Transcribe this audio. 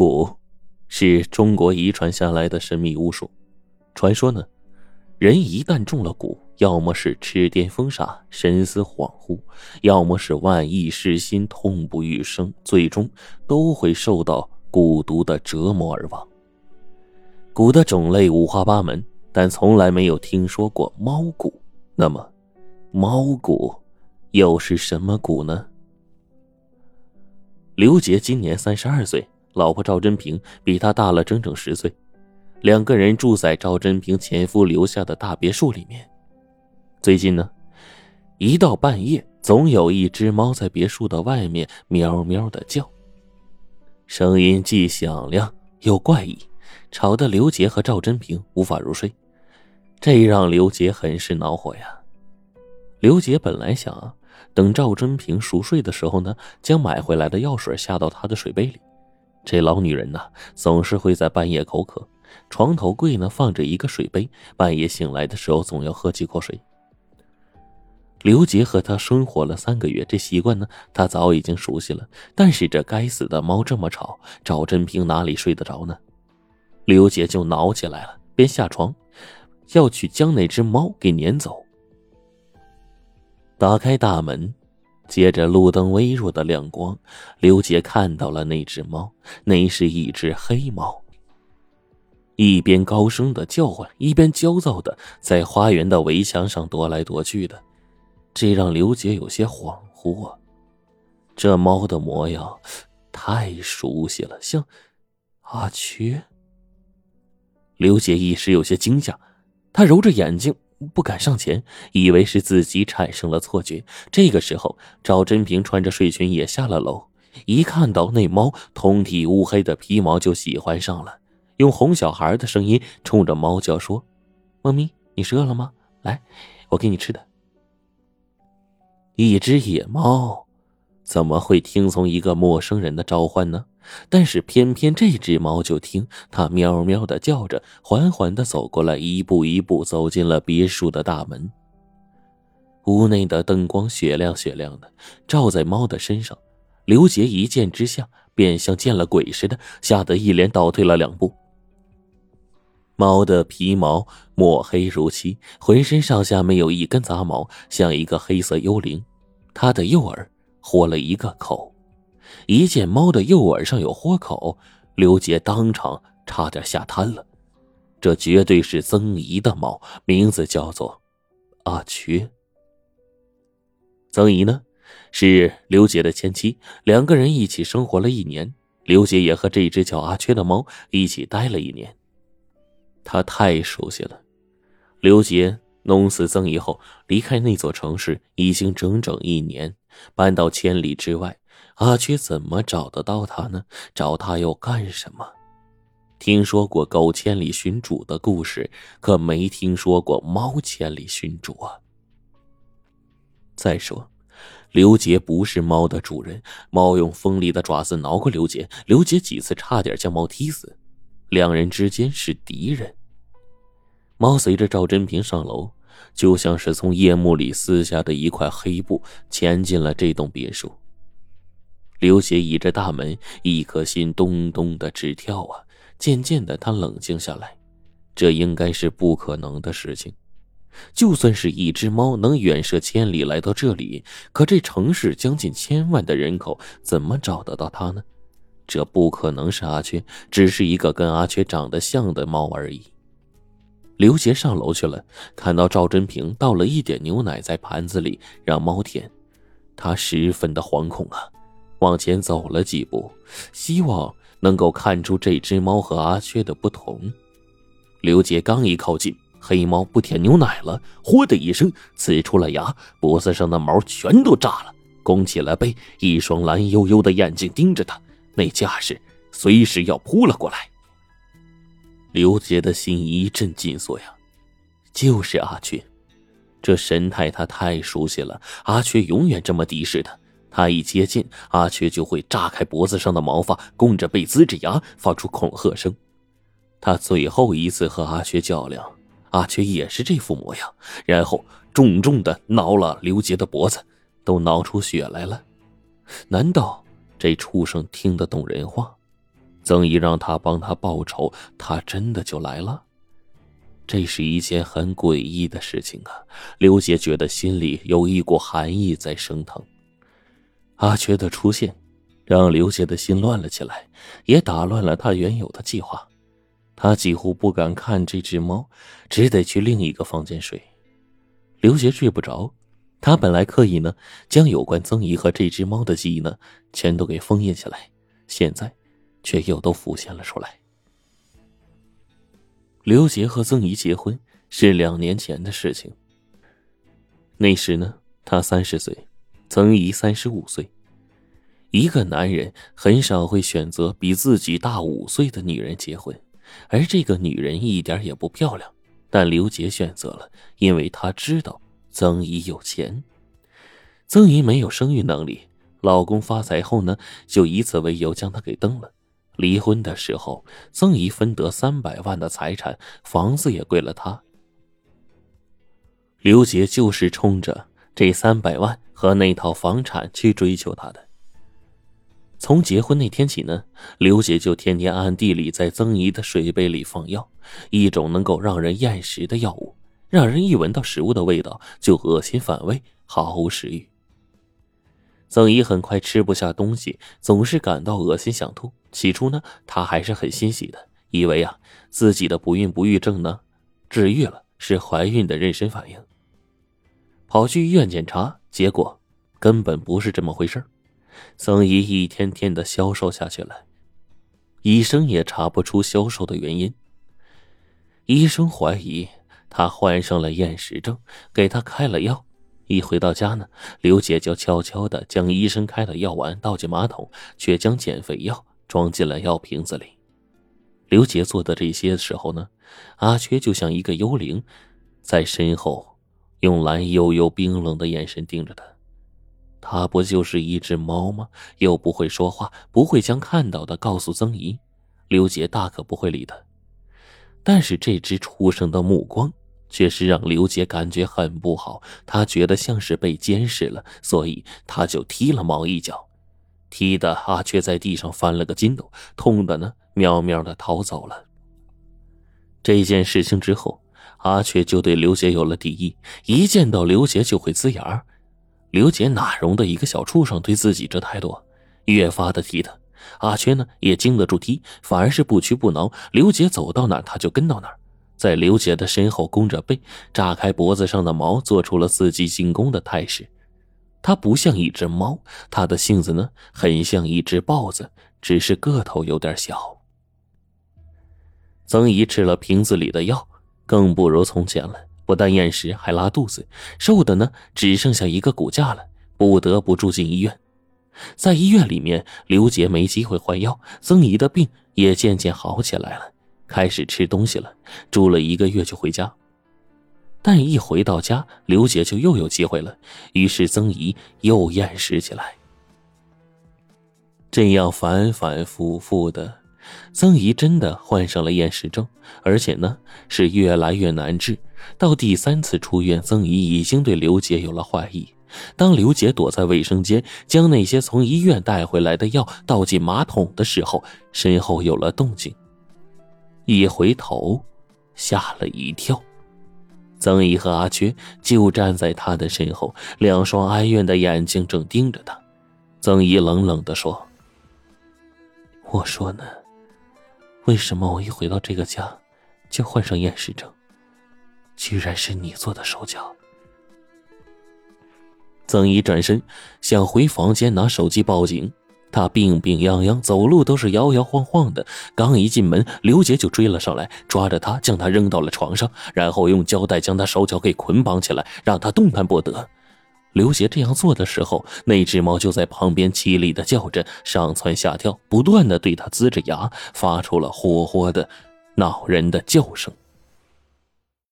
蛊是中国遗传下来的神秘巫术。传说呢，人一旦中了蛊，要么是痴癫疯傻、神思恍惚，要么是万意失心、痛不欲生，最终都会受到蛊毒的折磨而亡。蛊的种类五花八门，但从来没有听说过猫蛊。那么，猫蛊又是什么蛊呢？刘杰今年三十二岁，老婆赵真平比他大了整整十岁。两个人住在赵真平前夫留下的大别墅里面。最近呢，一到半夜，总有一只猫在别墅的外面喵喵的叫，声音既响亮又怪异，吵得刘杰和赵真平无法入睡。这让刘杰很是恼火呀。刘杰本来想啊，等赵真平熟睡的时候呢，将买回来的药水下到她的水杯里。这老女人呢，总是会在半夜口渴。床头柜呢放着一个水杯，半夜醒来的时候总要喝几口水。刘杰和他生活了三个月，这习惯呢他早已经熟悉了。但是这该死的猫这么吵，赵真平哪里睡得着呢？刘杰就恼起来了，便下床要去将那只猫给撵走。打开大门，借着路灯微弱的亮光，刘杰看到了那只猫，那是一只黑猫。一边高声的叫唤，一边焦躁的在花园的围墙上踱来踱去的，这让刘杰有些恍惚啊。这猫的模样太熟悉了，像阿缺。刘杰一时有些惊吓，他揉着眼睛不敢上前，以为是自己产生了错觉。这个时候，赵真平穿着睡裙也下了楼，一看到那猫通体乌黑的皮毛，就喜欢上了。用哄小孩的声音冲着猫叫说：“猫咪，你是饿了吗？来，我给你吃的。”一只野猫怎么会听从一个陌生人的召唤呢？但是偏偏这只猫就听，它喵喵的叫着，缓缓的走过来，一步一步走进了别墅的大门。屋内的灯光雪亮雪亮的，照在猫的身上。刘杰一见之下，便像见了鬼似的，吓得一连倒退了两步。猫的皮毛墨黑如漆，浑身上下没有一根杂毛，像一个黑色幽灵。它的右耳豁了一个口，一见猫的右耳上有豁口，刘杰当场差点吓瘫了。这绝对是曾姨的猫，名字叫做阿缺。曾姨呢，是刘杰的前妻，两个人一起生活了一年。刘杰也和这只叫阿缺的猫一起待了一年。他太熟悉了。刘杰弄死曾姨后，离开那座城市已经整整一年，搬到千里之外。阿缺怎么找得到他呢？找他又干什么？听说过狗千里寻主的故事，可没听说过猫千里寻主啊。再说，刘杰不是猫的主人，猫用锋利的爪子挠过刘杰，刘杰几次差点将猫踢死。两人之间是敌人。猫随着赵真平上楼，就像是从夜幕里撕下的一块黑布，潜进了这栋别墅。刘杰倚着大门，一颗心咚咚的直跳啊！渐渐的，他冷静下来，这应该是不可能的事情。就算是一只猫能远涉千里来到这里，可这城市将近千万的人口，怎么找得到它呢？这不可能是阿缺，只是一个跟阿缺长得像的猫而已。刘杰上楼去了，看到赵真平倒了一点牛奶在盘子里让猫舔，他十分的惶恐啊，往前走了几步，希望能够看出这只猫和阿缺的不同。刘杰刚一靠近，黑猫不舔牛奶了，嚯的一声呲出了牙，脖子上的毛全都炸了，弓起了背，一双蓝幽幽的眼睛盯着他。那架势，随时要扑了过来。刘杰的心一阵紧缩呀，就是阿缺，这神态他太熟悉了。阿缺永远这么敌视他，他一接近，阿缺就会炸开脖子上的毛发，弓着背，呲着牙，发出恐吓声。他最后一次和阿缺较量，阿缺也是这副模样，然后重重的挠了刘杰的脖子，都挠出血来了。难道？这畜生听得懂人话，曾姨让他帮他报仇，他真的就来了。这是一件很诡异的事情啊！刘杰觉得心里有一股寒意在升腾。阿缺的出现，让刘杰的心乱了起来，也打乱了他原有的计划。他几乎不敢看这只猫，只得去另一个房间睡。刘杰睡不着，他本来刻意呢，将有关曾姨和这只猫的记忆呢，全都给封印起来，现在，却又都浮现了出来。刘杰和曾姨结婚是两年前的事情。那时呢，他三十岁，曾姨三十五岁。一个男人很少会选择比自己大五岁的女人结婚，而这个女人一点也不漂亮。但刘杰选择了，因为他知道曾姨有钱。曾姨没有生育能力，老公发财后呢，就以此为由将她给蹬了。离婚的时候，曾姨分得三百万的财产，房子也归了他。刘杰就是冲着这三百万和那套房产去追求她的。从结婚那天起呢，刘姐就天天暗地里在曾姨的水杯里放药，一种能够让人厌食的药物，让人一闻到食物的味道就恶心反胃，毫无食欲。曾姨很快吃不下东西，总是感到恶心想吐。起初呢，她还是很欣喜的，以为啊自己的不孕不育症呢治愈了，是怀孕的妊娠反应。跑去医院检查，结果根本不是这么回事曾姨一天天的消瘦下去了，医生也查不出消瘦的原因。医生怀疑她患上了厌食症，给她开了药。一回到家呢，刘姐就悄悄的将医生开的药丸倒进马桶，却将减肥药装进了药瓶子里。刘姐做的这些时候呢，阿缺就像一个幽灵，在身后用蓝幽幽、冰冷的眼神盯着他。他不就是一只猫吗？又不会说话，不会将看到的告诉曾姨。刘杰大可不会理他，但是这只畜生的目光。却是让刘杰感觉很不好，他觉得像是被监视了，所以他就踢了猫一脚，踢的阿缺在地上翻了个筋斗，痛的呢喵喵的逃走了。这件事情之后，阿缺就对刘杰有了敌意，一见到刘杰就会呲牙。刘杰哪容得一个小畜生对自己这态度，越发的踢他。阿缺呢也经得住踢，反而是不屈不挠，刘杰走到哪他就跟到哪。在刘杰的身后弓着背，炸开脖子上的毛，做出了伺机进攻的态势。他不像一只猫，他的性子呢，很像一只豹子，只是个头有点小。曾姨吃了瓶子里的药，更不如从前了，不但厌食，还拉肚子，瘦的呢，只剩下一个骨架了，不得不住进医院。在医院里面，刘杰没机会换药，曾姨的病也渐渐好起来了。开始吃东西了，住了一个月就回家。但一回到家，刘姐就又有机会了，于是曾姨又厌食起来。这样反反复复的，曾姨真的患上了厌食症，而且呢是越来越难治。到第三次出院，曾姨已经对刘杰有了怀疑。当刘杰躲在卫生间，将那些从医院带回来的药倒进马桶的时候，身后有了动静。一回头，吓了一跳。曾姨和阿缺就站在他的身后，两双哀怨的眼睛正盯着他。曾姨冷冷的说：“我说呢，为什么我一回到这个家，就患上厌食症？居然是你做的手脚。”曾姨转身想回房间拿手机报警。他病病殃殃，走路都是摇摇晃晃的。刚一进门，刘杰就追了上来，抓着他将他扔到了床上，然后用胶带将他手脚给捆绑起来，让他动弹不得。刘杰这样做的时候，那只猫就在旁边凄厉的叫着，上蹿下跳，不断的对他呲着牙，发出了霍霍的、恼人的叫声。